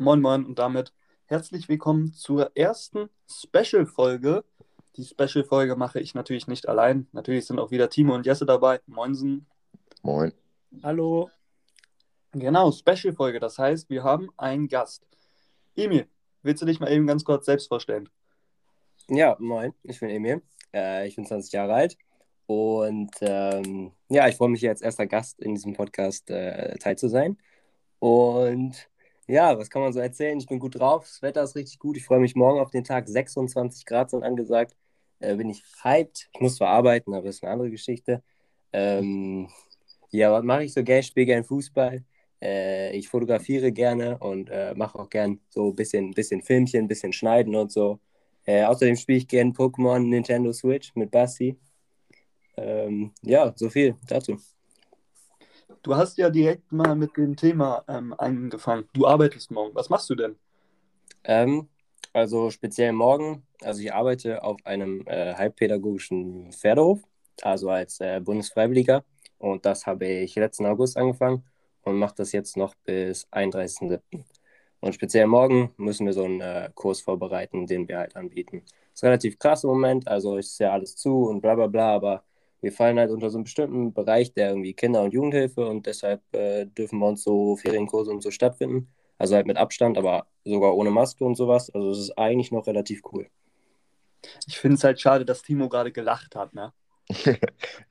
Moin Moin und damit herzlich willkommen zur ersten Special-Folge. Die Special-Folge mache ich natürlich nicht allein. Natürlich sind auch wieder Timo und Jesse dabei. Moinsen. Moin. Hallo. Genau, Special-Folge. Das heißt, wir haben einen Gast. Emil, willst du dich mal eben ganz kurz selbst vorstellen? Ja, moin, ich bin Emil. Äh, ich bin 20 Jahre alt. Und ähm, ja, ich freue mich hier als erster Gast in diesem Podcast äh, teil zu sein. Und ja, was kann man so erzählen? Ich bin gut drauf, das Wetter ist richtig gut. Ich freue mich morgen auf den Tag. 26 Grad sind angesagt. Äh, bin ich hyped. Ich muss zwar arbeiten, aber das ist eine andere Geschichte. Ähm, ja, was mache ich so gerne? Ich spiele gerne Fußball. Äh, ich fotografiere gerne und äh, mache auch gern so ein bisschen, bisschen Filmchen, ein bisschen Schneiden und so. Äh, außerdem spiele ich gerne Pokémon Nintendo Switch mit Basti. Ähm, ja, so viel dazu. Du hast ja direkt mal mit dem Thema ähm, angefangen. Du arbeitest morgen. Was machst du denn? Ähm, also speziell morgen, also ich arbeite auf einem äh, halbpädagogischen Pferdehof, also als äh, Bundesfreiwilliger. Und das habe ich letzten August angefangen und mache das jetzt noch bis 31.07. Und speziell morgen müssen wir so einen äh, Kurs vorbereiten, den wir halt anbieten. Ist relativ krass im Moment, also ist ja alles zu und bla bla bla, aber wir fallen halt unter so einen bestimmten Bereich, der irgendwie Kinder- und Jugendhilfe und deshalb äh, dürfen bei uns so Ferienkurse und so stattfinden. Also halt mit Abstand, aber sogar ohne Maske und sowas. Also es ist eigentlich noch relativ cool. Ich finde es halt schade, dass Timo gerade gelacht hat, ne?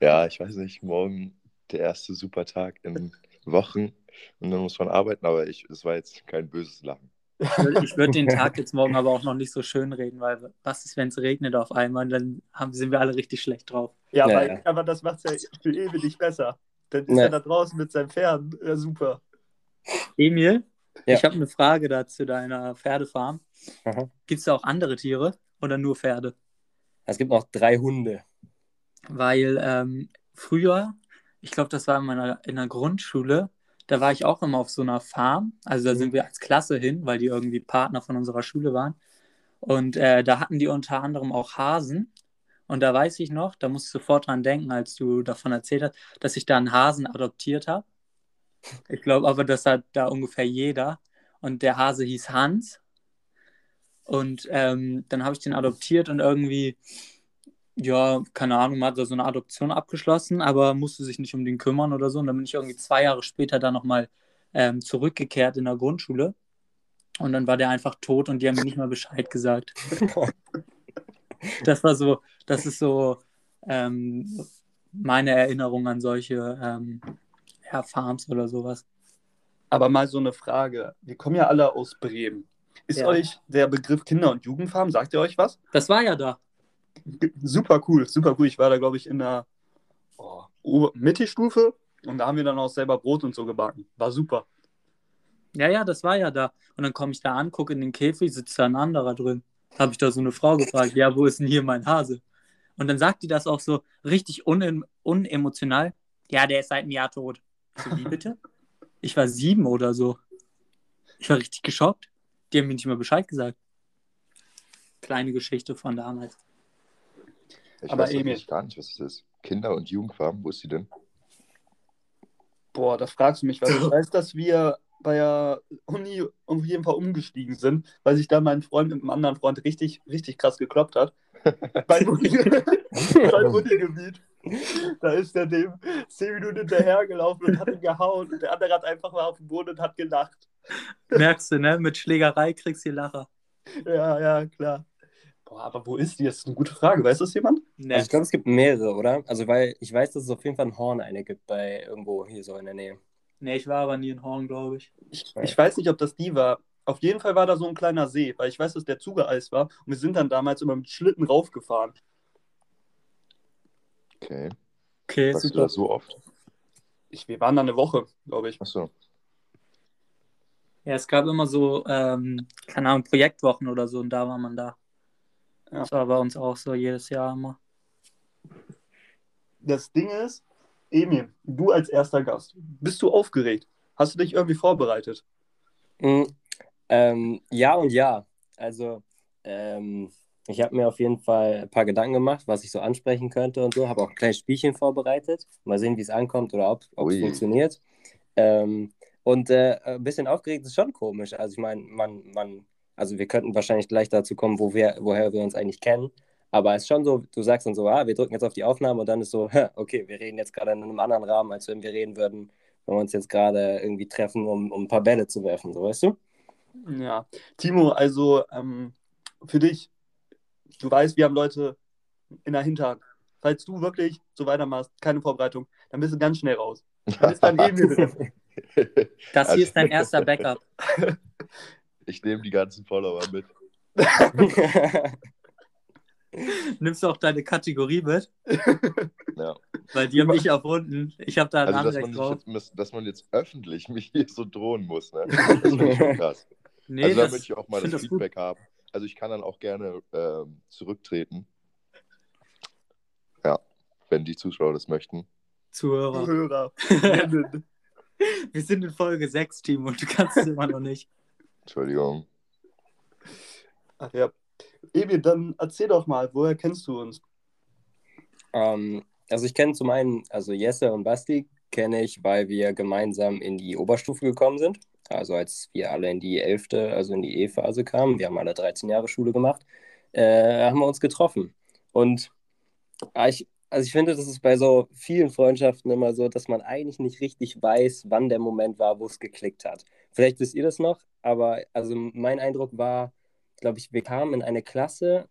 ja, ich weiß nicht, morgen der erste super Tag in Wochen und dann muss man arbeiten, aber ich, es war jetzt kein böses Lachen. Ich würde den Tag jetzt morgen aber auch noch nicht so schön reden, weil was ist, wenn es regnet auf einmal? Dann haben, sind wir alle richtig schlecht drauf. Ja, Ja, aber, ja. aber das macht es ja für ewig nicht besser. Dann ist Ja. er da draußen mit seinem Pferd. Ja, super. Emil, Ja. ich habe eine Frage da zu deiner Pferdefarm. Gibt es da auch andere Tiere oder nur Pferde? Es gibt noch drei Hunde. Weil ähm, früher, ich glaube, das war in meiner in der Grundschule, da war ich auch immer auf so einer Farm. Also da Mhm. sind wir als Klasse hin, weil die irgendwie Partner von unserer Schule waren. Und äh, da hatten die unter anderem auch Hasen. Und da weiß ich noch, da musst du sofort dran denken, als du davon erzählt hast, dass ich da einen Hasen adoptiert habe. Ich glaube aber, das hat da ungefähr jeder. Und der Hase hieß Hans. Und ähm, dann habe ich den adoptiert und irgendwie, ja, keine Ahnung, man hat da so eine Adoption abgeschlossen, aber musste sich nicht um den kümmern oder so. Und dann bin ich irgendwie zwei Jahre später da nochmal ähm, zurückgekehrt in der Grundschule. Und dann war der einfach tot und die haben mir nicht mal Bescheid gesagt. Das war so, das ist so ähm, meine Erinnerung an solche ähm, ja, Farms oder sowas. Aber mal so eine Frage. Wir kommen ja alle aus Bremen. Ist Ja. euch der Begriff Kinder- und Jugendfarm, sagt ihr euch was? Das war ja da. Super cool, super cool. Ich war da, glaube ich, in der oh, Mittelstufe und da haben wir dann auch selber Brot und so gebacken. War super. Ja, ja, das war ja da. Und dann komme ich da an, gucke in den Käfig, sitzt da ein anderer drin. Habe ich da so eine Frau gefragt, ja, wo ist denn hier mein Hase? Und dann sagt die das auch so richtig unem unemotional. Ja, der ist seit einem Jahr tot. So, wie bitte? Ich war sieben oder so. Ich war richtig geschockt. Die haben mir nicht mal Bescheid gesagt. Kleine Geschichte von damals. Ich Aber weiß Emil- gar nicht, was das ist. Kinder- und Jugendfarm, wo ist die denn? Boah, da fragst du mich was. Ich weiß, dass wir bei der Uni auf jeden Fall umgestiegen sind, weil sich da mein Freund mit einem anderen Freund richtig, richtig krass gekloppt hat. Beim Uni- beim Unigebiet. Da ist der dem zehn Minuten hinterhergelaufen und hat ihn gehauen. Und der andere hat einfach mal auf den Boden und hat gelacht. Merkst du, ne? Mit Schlägerei kriegst du Lacher. Ja, ja, klar. Boah, aber wo ist die? Das ist eine gute Frage. Weiß das jemand? Ne. Also ich glaube, es gibt mehrere, oder? Also weil ich weiß, dass es auf jeden Fall ein Horn eine gibt bei irgendwo hier so in der Nähe. ne, ich war aber nie in Horn, glaube ich. Ich, ich weiß nicht, ob das die war. Auf jeden Fall war da so ein kleiner See, weil ich weiß, dass der zugeeist war. Und wir sind dann damals immer mit Schlitten raufgefahren. Okay. Okay, Sagst du super. das so oft? Ich, wir waren da eine Woche, glaube ich. Achso. Ja, es gab immer so, ähm, keine Ahnung, Projektwochen oder so und da war man da. Ja. Das war bei uns auch so jedes Jahr immer. Das Ding ist, Emil, du als erster Gast, bist du aufgeregt? Hast du dich irgendwie vorbereitet? Mm, ähm, ja und ja. Also, ähm, ich habe mir auf jeden Fall ein paar Gedanken gemacht, was ich so ansprechen könnte und so. Habe auch ein kleines Spielchen vorbereitet. Mal sehen, wie es ankommt oder ob es funktioniert. Ähm, Und äh, ein bisschen aufgeregt ist schon komisch. Also ich meine, man, man, also wir könnten wahrscheinlich gleich dazu kommen, wo wir, woher wir uns eigentlich kennen. Aber es ist schon so, du sagst dann so, ah, wir drücken jetzt auf die Aufnahme und dann ist so, okay, wir reden jetzt gerade in einem anderen Rahmen, als wenn wir reden würden, wenn wir uns jetzt gerade irgendwie treffen, um, um ein paar Bälle zu werfen, so weißt du? Ja. Timo, also ähm, für dich, du weißt, wir haben Leute in der Hinterhand. Falls du wirklich so weitermachst, keine Vorbereitung, dann bist du ganz schnell raus. Dann ist dann drin. Das hier ist dein erster Backup. Ich nehme die ganzen Follower mit. Nimmst du auch deine Kategorie mit? Ja. Weil die habe ich erfunden. Ich habe da ein Also, dass Anrecht drauf. jetzt, dass man jetzt öffentlich mich hier so drohen muss, ne? Das finde ich schon krass. Nee, also, da möchte ich auch mal das das gut. Feedback haben. Also, ich kann dann auch gerne ähm, zurücktreten. Ja, wenn die Zuschauer das möchten. Zuhörer. Hörer. Wir sind in Folge 6, Timo, und du kannst es immer noch nicht. Entschuldigung. Ach ja. Emil, dann erzähl doch mal, woher kennst du uns? Ähm, also ich kenne zum einen, also Jesse und Basti kenne ich, weil wir gemeinsam in die Oberstufe gekommen sind. Also als wir alle in die 11., also in die E-Phase kamen, wir haben alle 13 Jahre Schule gemacht, äh, haben wir uns getroffen. Und ah, ich, also ich finde, das ist bei so vielen Freundschaften immer so, dass man eigentlich nicht richtig weiß, wann der Moment war, wo es geklickt hat. Vielleicht wisst ihr das noch, aber also mein Eindruck war, glaube ich, wir kamen in eine Klasse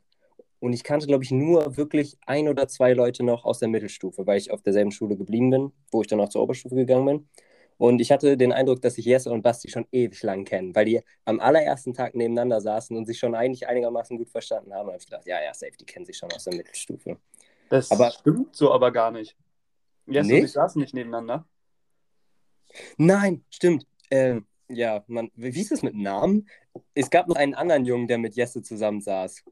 und ich kannte, glaube ich, nur wirklich ein oder zwei Leute noch aus der Mittelstufe, weil ich auf derselben Schule geblieben bin, wo ich dann auch zur Oberstufe gegangen bin. Und ich hatte den Eindruck, dass sich Jesse und Basti schon ewig lang kennen, weil die am allerersten Tag nebeneinander saßen und sich schon eigentlich einigermaßen gut verstanden haben. Und ich gedacht, ja, ja, safe, die kennen sich schon aus der Mittelstufe. Das Aber- stimmt so aber gar nicht. Jesse und Nicht? ich saßen nicht nebeneinander. Nein, stimmt. Ähm, ja, man, wie ist es mit Namen? Es gab noch einen anderen Jungen, der mit Jesse zusammen saß.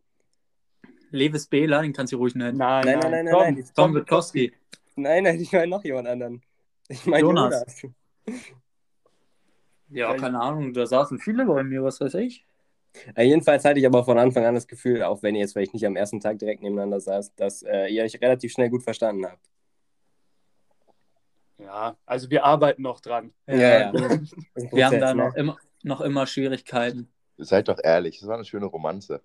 Lewis Behler, den kannst du ruhig nennen. Nein, Nein, nein, nein, nein, Tom. nein, nein. Tom Witkowski. Nein, nein, ich meine noch jemand anderen. Ich meine Jonas. Jonas. Ja, keine Ahnung, da saßen viele bei mir, was weiß ich. Ja, jedenfalls hatte ich aber von Anfang an das Gefühl, auch wenn ihr jetzt vielleicht nicht am ersten Tag direkt nebeneinander saßt, dass äh, ihr euch relativ schnell gut verstanden habt. Ja, also wir arbeiten noch dran. Ja, ja. ein Wir haben Prozess, da ne? noch immer, noch immer Schwierigkeiten. Seid doch ehrlich, das war eine schöne Romanze.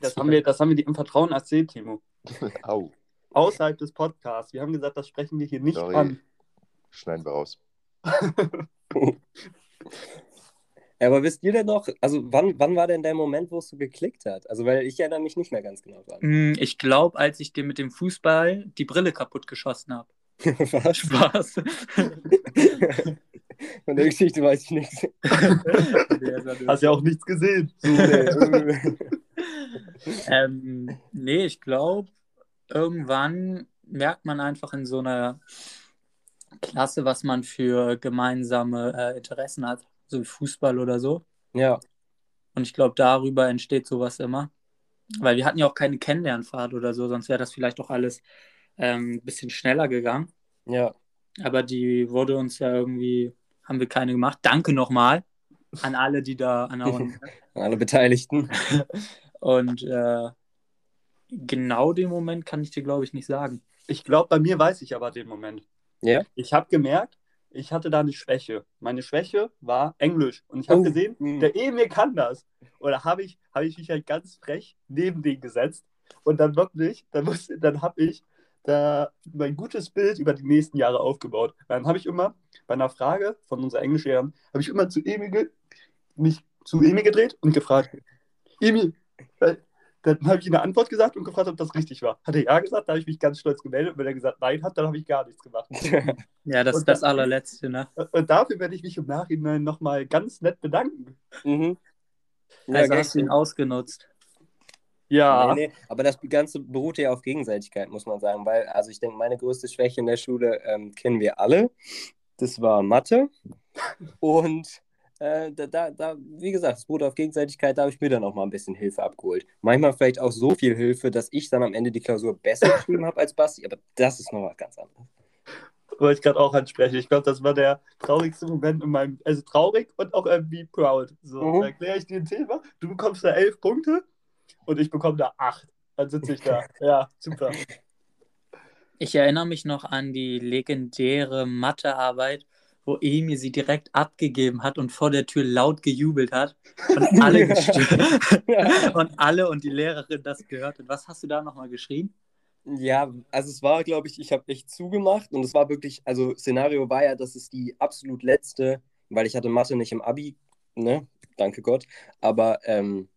Das haben wir, das haben wir dir im Vertrauen erzählt, Timo. Au, Außerhalb des Podcasts. Wir haben gesagt, das sprechen wir hier nicht Sorry. an. schneiden wir raus. Ja, aber wisst ihr denn noch, also wann, wann war denn der Moment, wo es so geklickt hat? Also, weil ich erinnere mich nicht mehr ganz genau dran. Hm, Ich glaube, als ich dir mit dem Fußball die Brille kaputt geschossen habe. Was? Spaß. Von der Geschichte weiß ich nichts. Hast ja auch nichts gesehen. ähm, nee, ich glaube, irgendwann merkt man einfach in so einer Klasse, was man für gemeinsame äh, Interessen hat, so wie Fußball oder so. ja, Und ich glaube, darüber entsteht sowas immer. Weil wir hatten ja auch keine Kennenlernfahrt oder so, sonst wäre das vielleicht auch alles ähm, ein bisschen schneller gegangen. ja. Aber die wurde uns ja irgendwie, haben wir keine gemacht. Danke nochmal an alle, die da an der Alle Beteiligten. Und äh, genau den Moment kann ich dir, glaube ich, nicht sagen. Ich glaube, bei mir weiß ich aber den Moment. Ja? Ich habe gemerkt, ich hatte da eine Schwäche. Meine Schwäche war Englisch. Und ich habe Oh. gesehen, Mhm. der Emil kann das. Und da habe ich, hab ich mich halt ganz frech neben den gesetzt. Und dann wirklich, dann, musste- dann habe ich da mein gutes Bild über die nächsten Jahre aufgebaut. Dann habe ich immer bei einer Frage von unserer Englischlehrerin, habe ich immer zu Emil, mich zu Emil gedreht und gefragt, Emil, dann habe ich ihm eine Antwort gesagt und gefragt, ob das richtig war. Hat er ja gesagt, da habe ich mich ganz stolz gemeldet. Und wenn er gesagt nein hat, dann habe ich gar nichts gemacht. Ja, das ist das allerletzte, ne? Und dafür werde ich mich im Nachhinein nochmal ganz nett bedanken. mhm. Ja, Also hast du ihn ausgenutzt. Ja, Nee, nee, aber das Ganze beruht ja auf Gegenseitigkeit, muss man sagen, weil, also ich denke, meine größte Schwäche in der Schule ähm, kennen wir alle. Das war Mathe. Und äh, da, da, da, wie gesagt, es beruht auf Gegenseitigkeit, da habe ich mir dann auch mal ein bisschen Hilfe abgeholt. Manchmal vielleicht auch so viel Hilfe, dass ich dann am Ende die Klausur besser geschrieben habe als Basti, aber das ist noch was ganz anderes. wollte ich gerade auch ansprechen. Ich glaube, das war der traurigste Moment in meinem, also traurig und auch irgendwie proud. So, Mhm. erkläre ich dir ein Thema, du bekommst da elf Punkte und ich bekomme da acht. Dann sitze ich da. Ja, super. Ich erinnere mich noch an die legendäre Mathearbeit, wo Emil sie direkt abgegeben hat und vor der Tür laut gejubelt hat und alle gestört und alle und die Lehrerin das gehört hat. Was hast du da nochmal geschrien? Ja, also es war, glaube ich, ich habe echt zugemacht und es war wirklich, also Szenario war ja, dass es die absolut letzte, weil ich hatte Mathe nicht im Abi, ne, danke Gott, aber ähm,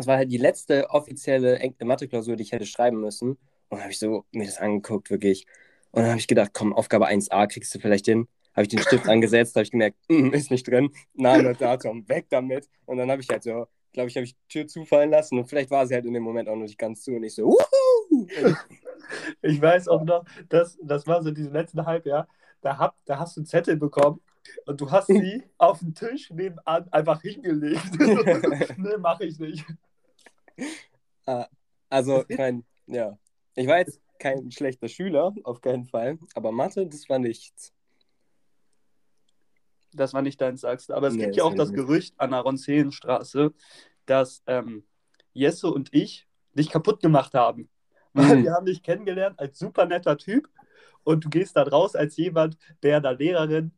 es war halt die letzte offizielle Mathe-Klausur, die ich hätte schreiben müssen. Und habe ich so mir das angeguckt, wirklich. Und dann habe ich gedacht, komm, Aufgabe 1a kriegst du vielleicht hin. Habe ich den Stift angesetzt, habe ich gemerkt, mm, ist nicht drin. Name, Datum, weg damit. Und dann habe ich halt so, glaube ich, habe ich die Tür zufallen lassen und vielleicht war sie halt in dem Moment auch noch nicht ganz zu und ich so, Wuhu! Ich weiß auch noch, dass, das war so diese letzten Halbjahr, da, hab, da hast du einen Zettel bekommen und du hast sie auf den Tisch nebenan einfach hingelegt. nee, mache ich nicht. Ah, also, ich meine, ja. Ich war jetzt kein schlechter Schüler, auf keinen Fall, aber Mathe, das war nichts. Das war nicht dein, sagst du. Aber es Nee, gibt ja auch das nicht. Gerücht an der Ronsehenstraße, dass ähm, Jesse und ich dich kaputt gemacht haben. Weil Mhm. wir haben dich kennengelernt als super netter Typ und du gehst da raus als jemand, der der Lehrerin,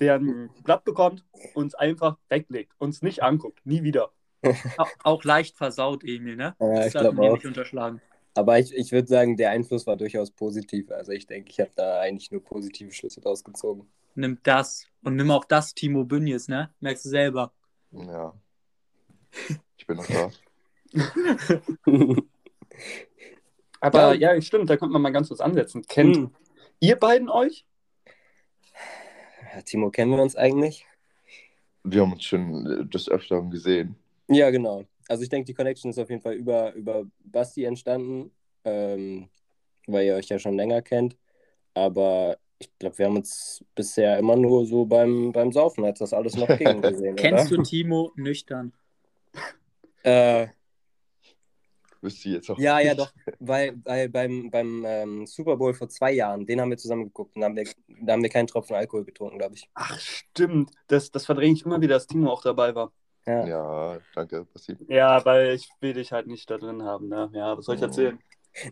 der ein Blatt bekommt, uns einfach weglegt, uns nicht anguckt, nie wieder. Auch, leicht versaut, Emil, ne? Ja, das ich darf man nicht unterschlagen. Aber ich, ich würde sagen, der Einfluss war durchaus positiv. Also ich denke, ich habe da eigentlich nur positive Schlüsse draus gezogen. Nimm das und nimm auch das Timo Bünjes, ne? Merkst du selber. Ja. Ich bin noch da. Aber Ja. ja, stimmt, da könnte man mal ganz kurz ansetzen. Kennt Hm. ihr beiden euch? Ja, Timo, kennen wir uns eigentlich? Wir haben uns schon äh, des Öfteren gesehen. Ja, genau. Also ich denke, die Connection ist auf jeden Fall über, über Basti entstanden, ähm, weil ihr euch ja schon länger kennt. Aber ich glaube, wir haben uns bisher immer nur so beim, beim Saufen, als das alles noch ging, gesehen, Kennst oder? du Timo nüchtern? Äh, Wisst ihr jetzt auch ja, ja, nicht? doch. Weil, weil beim, beim ähm, Super Bowl vor zwei Jahren, den haben wir zusammen geguckt und da haben wir, da haben wir keinen Tropfen Alkohol getrunken, glaube ich. Ach, stimmt. Das, das verdränge ich immer wieder, dass Timo auch dabei war. Ja. Ja, danke, Basti. Ja, weil ich will dich halt nicht da drin haben. Ne? Ja, was soll ich erzählen?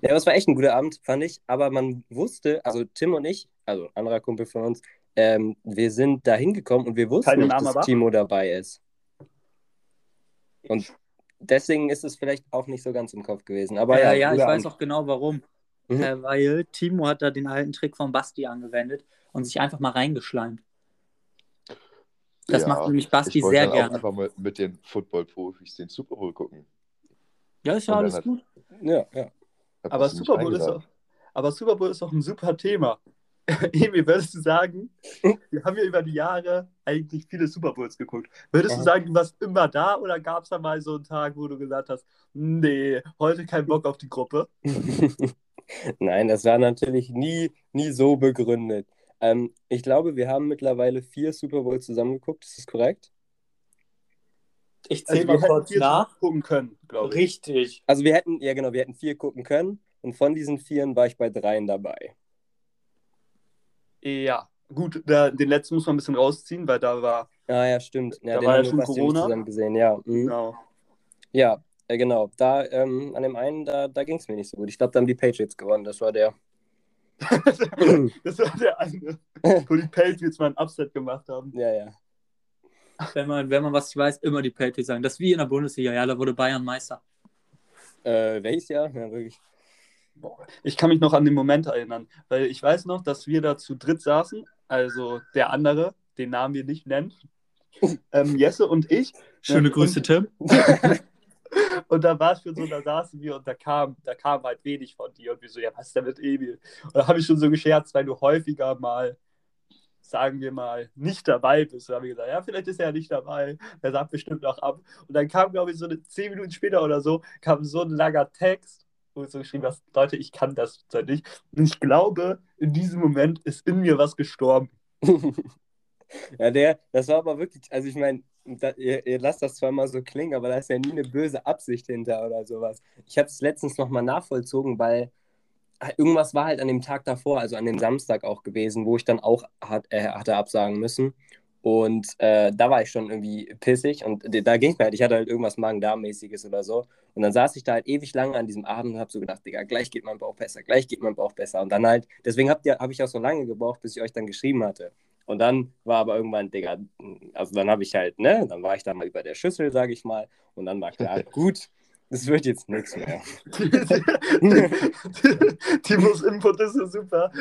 Ja, aber es war echt ein guter Abend, fand ich. Aber man wusste, also Tim und ich, also ein anderer Kumpel von uns, ähm, wir sind da hingekommen und wir wussten Keine nicht, Namen, dass aber? Timo dabei ist. Und deswegen ist es vielleicht auch nicht so ganz im Kopf gewesen. Aber ja, ja, ja, ich guter weiß Abend. auch genau warum. Mhm. Äh, weil Timo hat da den alten Trick von Basti angewendet und sich einfach mal reingeschleimt. Das Ja, macht nämlich Basti ich sehr dann auch gerne. einfach mal mit den Football-Profis den Super Bowl gucken. Ja, ist ja alles hat- gut. Ja, ja. Aber Super, Bowl ist auch, aber Super Bowl ist auch ein super Thema. Emi, würdest du sagen, wir haben ja über die Jahre eigentlich viele Super Bowls geguckt. Würdest du Ja. sagen, du warst immer da oder gab es da mal so einen Tag, wo du gesagt hast, nee, heute kein Bock auf die Gruppe? Nein, das war natürlich nie, nie so begründet. Ähm, ich glaube, wir haben mittlerweile vier Super Bowls zusammengeguckt, ist das korrekt? Ich Also wir hätten vier gucken können, glaube ich. Richtig. Also wir hätten, ja genau, wir hätten vier gucken können und von diesen vieren war ich bei dreien dabei. Ja, gut, da, den letzten muss man ein bisschen rausziehen, weil da war, Ah ja, stimmt. Ja, Da den war ja haben wir schon Corona. zusammen gesehen, ja. Mhm. genau. Ja, äh, genau. Da, ähm, an dem einen, da, da ging es mir nicht so gut. Ich glaube, da haben die Patriots gewonnen. Das war der. das war der eine, wo die Patriots mal ein Upset gemacht haben. Ja, ja. Wenn man, wenn man was weiß, immer die Patriots sagen. Das ist wie in der Bundesliga. Ja, da wurde Bayern Meister. Äh, welches Jahr? Ja, wirklich. Ich kann mich noch an den Moment erinnern, weil ich weiß noch, dass wir da zu dritt saßen, also der andere, den Namen wir nicht nennen, ähm, Jesse und ich. Schöne Ähm, Grüße, und, Tim. Und da war es schon so, da saßen wir und da kam, da kam halt wenig von dir. Und wir so, ja, was ist denn mit Emil? Und da habe ich schon so gescherzt, weil du häufiger mal, sagen wir mal, nicht dabei bist. Da habe ich gesagt, ja, vielleicht ist er ja nicht dabei. Der sagt bestimmt noch ab. Und dann kam, glaube ich, so eine, zehn Minuten später oder so, kam so ein langer Text, wo so geschrieben hast, Leute, ich kann das nicht. Und ich glaube, in diesem Moment ist in mir was gestorben. ja, der, das war aber wirklich, also ich meine, ihr, ihr lasst das zwar mal so klingen, aber da ist ja nie eine böse Absicht hinter oder sowas. Ich habe es letztens nochmal nachvollzogen, weil irgendwas war halt an dem Tag davor, also an dem Samstag auch gewesen, wo ich dann auch hat, äh, hatte absagen müssen. Und äh, da war ich schon irgendwie pissig und da ging es mir halt, ich hatte halt irgendwas Magen-Darm-mäßiges oder so. Und dann saß ich da halt ewig lange an diesem Abend und habe so gedacht, Digga, gleich geht mein Bauch besser, gleich geht mein Bauch besser. Und dann halt, deswegen habe hab ich auch so lange gebraucht, bis ich euch dann geschrieben hatte. Und dann war aber irgendwann, Digga, also dann habe ich halt, ne, dann war ich da mal über der Schüssel, sage ich mal, und dann war klar, gut, das wird jetzt nichts mehr. Timos Input ist so super.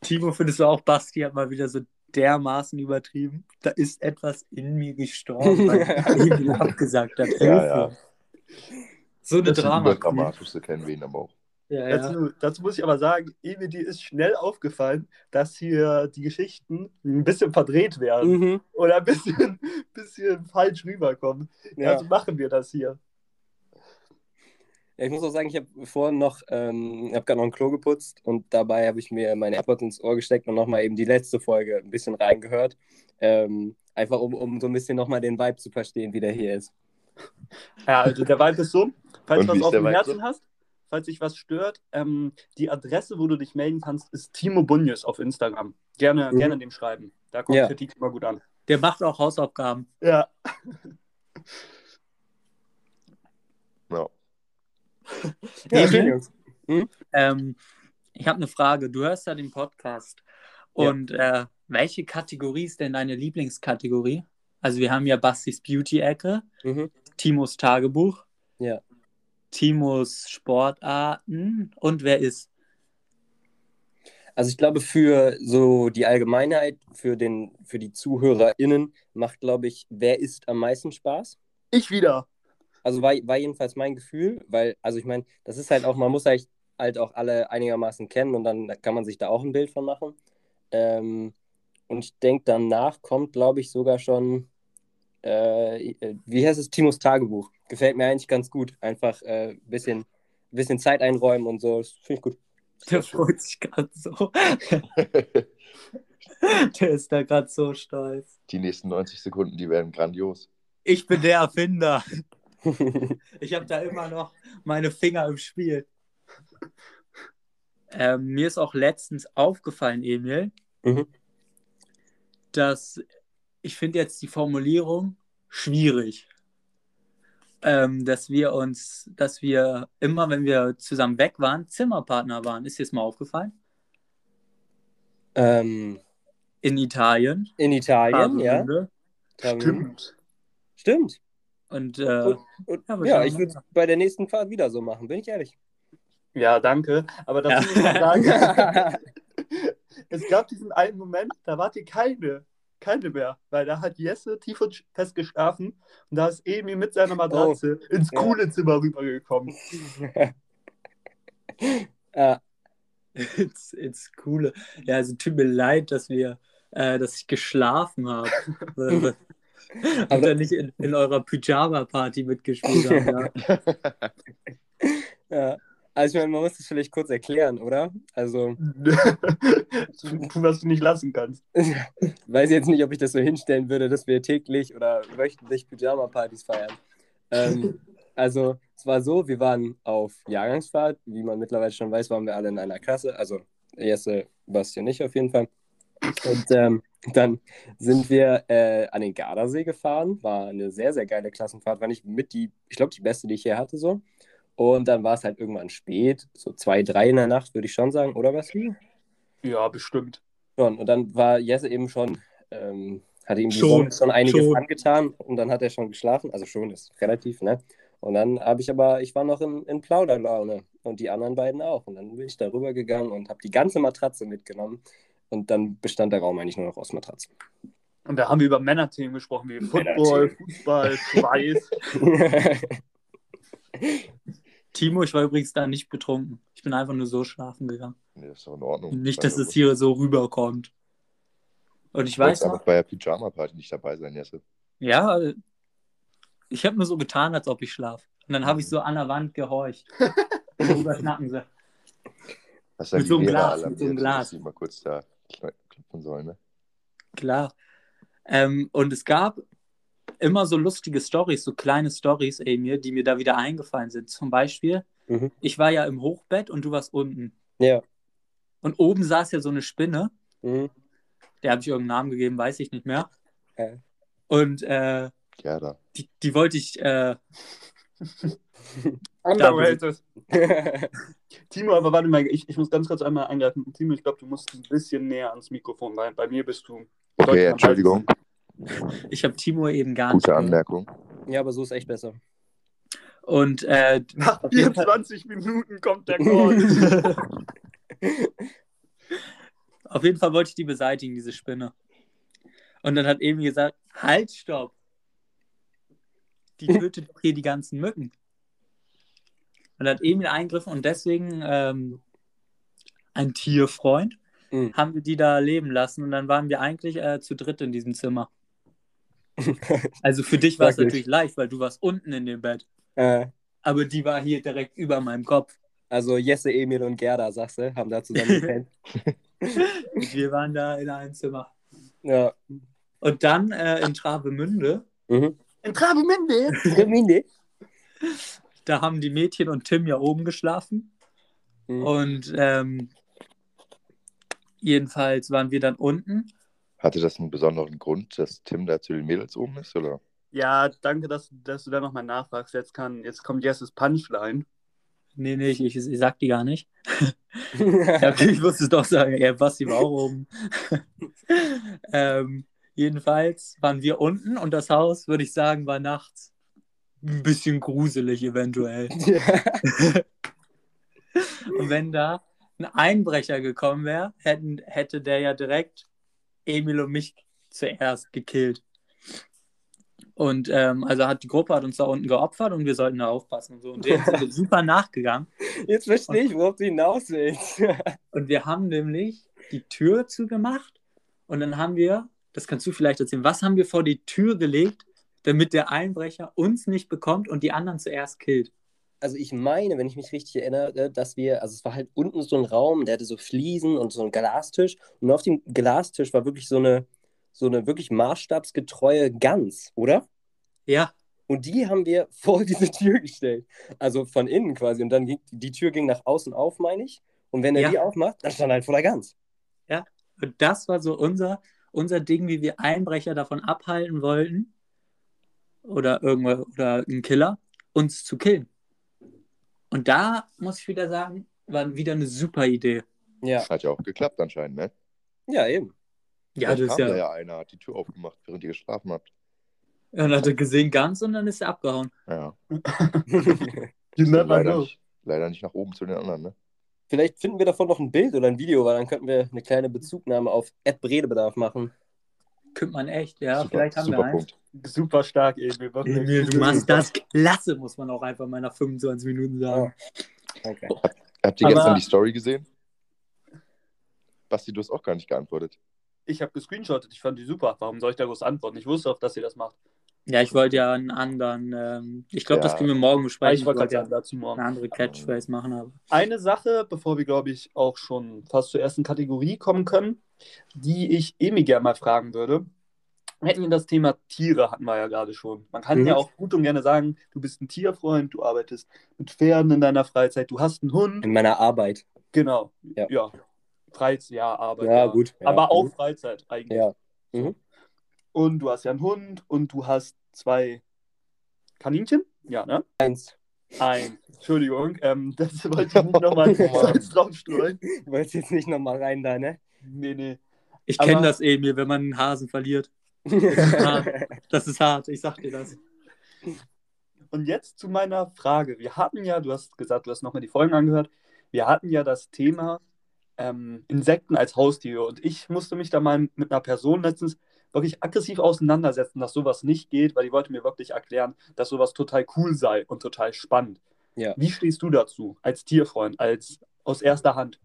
Timo, findest du auch, Basti hat mal wieder so dermaßen übertrieben? Da ist etwas in mir gestorben, weil Emil abgesagt hat. Ja, ja. So eine Das ist Drama. dramatischste kennen wir ihn aber auch. Ja, ja. Dazu, dazu muss ich aber sagen, Emil, dir ist schnell aufgefallen, dass hier die Geschichten ein bisschen verdreht werden Mhm. oder ein bisschen, bisschen falsch rüberkommen. Ja. Also machen wir das hier. Ja, ich muss auch sagen, ich habe vorhin noch, ähm, habe gerade noch ein Klo geputzt und dabei habe ich mir meine AirPods ins Ohr gesteckt und nochmal eben die letzte Folge ein bisschen reingehört. Ähm, einfach um, um so ein bisschen nochmal den Vibe zu verstehen, wie der hier ist. Ja, also der Vibe ist so, falls du was auf dem Herzen so? hast, falls dich was stört, ähm, die Adresse, wo du dich melden kannst, ist Timo Bunjes auf Instagram. Gerne, Mhm. gerne dem schreiben. Da kommt Ja. Kritik immer gut an. Der macht auch Hausaufgaben. Ja. Ja. Ja, Emil? schön, Jungs. Ähm, ich habe eine Frage. Du hörst ja den Podcast. Ja. Und äh, welche Kategorie ist denn deine Lieblingskategorie? Also wir haben ja Bastis Beauty-Ecke, Mhm. Timos Tagebuch, Ja. Timos Sportarten und wer ist? Also ich glaube, für so die Allgemeinheit, für, den, für die ZuhörerInnen macht, glaube ich, wer isst am meisten Spaß? Ich wieder. Also war, war jedenfalls mein Gefühl, weil, also ich meine, das ist halt auch, man muss halt, halt auch alle einigermaßen kennen und dann kann man sich da auch ein Bild von machen. Ähm, und ich denke, danach kommt, glaube ich, sogar schon, äh, wie heißt es, Timos Tagebuch. Gefällt mir eigentlich ganz gut. Einfach ein äh, bisschen, bisschen Zeit einräumen und so. Das finde ich gut. Der freut sich gerade so. Der ist da gerade so stolz. Die nächsten 90 Sekunden, die werden grandios. Ich bin der Erfinder. Ich habe da immer noch meine Finger im Spiel. Ähm, mir ist auch letztens aufgefallen, Emil, Mhm. dass ich finde jetzt die Formulierung schwierig. Ähm, dass wir uns, dass wir immer, wenn wir zusammen weg waren, Zimmerpartner waren. Ist dir das mal aufgefallen? ähm, In Italien. in Italien, ja. Stimmt. Stimmt. Und äh, Und, und, Ja, ja, ich würde es bei der nächsten Fahrt wieder so machen, bin ich ehrlich. Ja, danke. Aber dazu Ja. muss man sagen, es gab diesen einen Moment, da wart ihr keine, keine mehr, weil da hat Jesse tief und fest geschlafen und da ist Emi mit seiner Matratze ins Ja. coole Zimmer rübergekommen. ja, ins, ins Coole. Ja, also tut mir leid, dass wir, äh, dass ich geschlafen habe. Und dann nicht in, in eurer Pyjama-Party mitgespielt habe. Ja. ja. Also ich meine, man muss das vielleicht kurz erklären, oder? Also, was du nicht lassen kannst. weiß jetzt nicht, ob ich das so hinstellen würde, dass wir täglich oder wöchentlich Pyjama-Partys feiern. Ähm, also, es war so, wir waren auf Jahrgangsfahrt. Wie man mittlerweile schon weiß, waren wir alle in einer Klasse. Also, Jesse, Bastian nicht auf jeden Fall. Und ähm, dann sind wir äh, an den Gardasee gefahren. War eine sehr, sehr geile Klassenfahrt. War nicht mit die, ich glaube, die beste, die ich hier hatte, so. Und dann war es halt irgendwann spät, so zwei, drei in der Nacht, würde ich schon sagen, oder Basti? Ja, bestimmt. Schon. Und dann war Jesse eben schon, ähm, hatte ihm Schon, schon einiges schon. angetan und dann hat er schon geschlafen. Also schon ist relativ, ne? Und dann habe ich aber, ich war noch in, in Plauderlaune und die anderen beiden auch. Und dann bin ich darüber gegangen und habe die ganze Matratze mitgenommen. Und dann bestand der Raum eigentlich nur noch aus Matratzen. Und da haben wir über Männerthemen gesprochen, wie Football, Fußball, Schweiß. Timo, ich war übrigens da nicht betrunken. Ich bin einfach nur so schlafen gegangen. Nee, das ist doch in Ordnung. Nicht, dass es hier so rüberkommt. Und ich Ich weiß aber noch, bei der Pyjama-Party nicht dabei sein, Jesse. ja, ich habe nur so getan, als ob ich schlafe. Und dann habe ich so an der Wand gehorcht. Über. Hast du Mit so einem Glas, mit so einem Glas. dass mal kurz da klopfen sollen, ne? Klar. Ähm, und es gab immer so lustige Stories, so kleine Stories, Emil, die mir da wieder eingefallen sind. Zum Beispiel, Mhm. ich war ja im Hochbett und du warst unten. Ja. Und oben saß ja so eine Spinne. Mhm. Der habe ich irgendeinen Namen gegeben, weiß ich nicht mehr. Äh. Und äh, Ja, da. die, die wollte ich, äh, Underrated. Timo, aber warte mal, ich, ich muss ganz kurz einmal eingreifen. Timo, ich glaube, du musst ein bisschen näher ans Mikrofon rein. Bei mir bist du. Okay, Entschuldigung. Ich habe Timo eben gar nicht. Gute. Anmerkung. ja, aber so ist echt besser. Und äh, Nach auf jeden Fall- 24 Minuten kommt der Call. Auf jeden Fall wollte ich die beseitigen, diese Spinne. Und dann hat Emi gesagt, halt, stopp. Die tötet doch hier die ganzen Mücken. Und dann hat Emil eingegriffen und deswegen ähm, ein Tierfreund Mhm. haben wir die da leben lassen und dann waren wir eigentlich äh, zu dritt in diesem Zimmer. Also für dich war es natürlich leicht, weil du warst unten in dem Bett. äh, Aber die war hier direkt über meinem Kopf. also Jesse, Emil und Gerda, sagst du, haben da zusammen gepennt. Wir waren da in einem Zimmer. ja. Und dann äh, in Travemünde, Mhm. In Travemünde. Minde. da haben die Mädchen und Tim ja oben geschlafen. Mhm. Und ähm, jedenfalls waren wir dann unten. Hatte das einen besonderen Grund, dass Tim da zu den Mädels oben ist, oder? Ja, danke, dass, dass du da nochmal nachfragst. Jetzt, kann, jetzt kommt Jesses Punchline. Nee, nee, ich, ich, ich sag die gar nicht. Ja, okay, ich wusste es doch sagen. Ja, Basti war auch oben. ähm, jedenfalls waren wir unten und das Haus, würde ich sagen, war nachts ein bisschen gruselig eventuell. Und wenn da ein Einbrecher gekommen wäre, hätten, hätte der ja direkt Emil und mich zuerst gekillt. Und ähm, also hat die Gruppe hat uns da unten geopfert und wir sollten da aufpassen und so. Und dem sind wir super nachgegangen. Jetzt verstehe ich, worauf du hinaus willst. Und wir haben nämlich die Tür zugemacht und dann haben wir, das kannst du vielleicht erzählen, was haben wir vor die Tür gelegt, damit der Einbrecher uns nicht bekommt und die anderen zuerst killt? Also ich meine, wenn ich mich richtig erinnere, dass wir, also es war halt unten so ein Raum, der hatte so Fliesen und so einen Glastisch und auf dem Glastisch war wirklich so eine, so eine wirklich maßstabsgetreue Gans, oder? Ja, Und die haben wir vor diese Tür gestellt. Also von innen quasi. Und dann ging die Tür ging nach außen auf, meine ich. Und wenn er Ja. die aufmacht, dann stand halt voller Gans. und das war so unser, unser Ding, wie wir Einbrecher davon abhalten wollten oder irgendwo oder einen Killer, uns zu killen. Und da muss ich wieder sagen, war wieder eine super Idee. Ja, Hat ja auch geklappt anscheinend, ne? ja, eben. Ja, das ist kam da ja. ja einer, hat die Tür aufgemacht, während ihr geschlafen habt. Und hat er gesehen ganz und dann ist er abgehauen. Ja. Leider, nicht, leider nicht nach oben zu den anderen, ne? Vielleicht finden wir davon noch ein Bild oder ein Video, weil dann könnten wir eine kleine Bezugnahme auf Ed Bredebedarf machen. Könnte man echt, ja. super, vielleicht haben wir super eins. Punkt. Super stark, Emil. Emil, du machst das klasse, muss man auch einfach mal nach 25 Minuten sagen. Okay. Habt ihr Aber- gestern die Story gesehen? Basti, du hast auch gar nicht geantwortet. Ich habe gescreenshottet, ich fand die super. Warum soll ich da groß antworten? Ich wusste auch, dass ihr das macht. Ja, ich wollte ja einen anderen, ähm, ich glaube, das Ja. können wir morgen besprechen. ich wollte gerade ja dazu morgen. eine andere Catchphrase machen, aber. Eine Sache, bevor wir, glaube ich, auch schon fast zur ersten Kategorie kommen können, die ich Emi gerne mal fragen würde. Wir hätten wir das Thema Tiere, hatten wir ja gerade schon. Man kann Mhm. ja auch gut und gerne sagen, du bist ein Tierfreund, du arbeitest mit Pferden in deiner Freizeit, du hast einen Hund. In meiner Arbeit. Genau. Ja. Ja. Freizeit, ja, Arbeit. Ja, gut. Ja. Aber auch Mhm. Freizeit eigentlich. Ja. Mhm. Und du hast ja einen Hund und du hast zwei Kaninchen? Ja, ne? Eins. Ein. Entschuldigung, ähm, das wollte ich nicht nochmal draufstreuen. Du wolltest jetzt nicht nochmal rein da, ne? Nee, nee. Ich kenne das, Emil, wenn man einen Hasen verliert. Hart. Das ist hart, ich sag dir das. Und jetzt zu meiner Frage. Wir hatten ja, du hast gesagt, du hast nochmal die Folgen angehört, wir hatten ja das Thema ähm, Insekten als Haustiere. Und ich musste mich da mal mit einer Person letztens wirklich aggressiv auseinandersetzen, dass sowas nicht geht, weil die wollte mir wirklich erklären, dass sowas total cool sei und total spannend. Ja. Wie stehst du dazu, als Tierfreund, als aus erster Hand?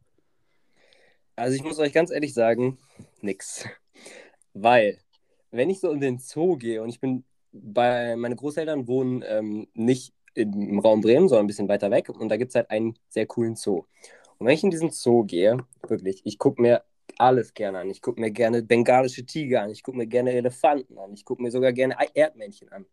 Also ich muss euch ganz ehrlich sagen, nix. Weil, wenn ich so in den Zoo gehe und ich bin bei, meine Großeltern wohnen ähm, nicht im Raum Bremen, sondern ein bisschen weiter weg und da gibt es halt einen sehr coolen Zoo. Und wenn ich in diesen Zoo gehe, wirklich, ich gucke mir alles gerne an. Ich gucke mir gerne bengalische Tiger an, ich gucke mir gerne Elefanten an, ich gucke mir sogar gerne Erdmännchen an.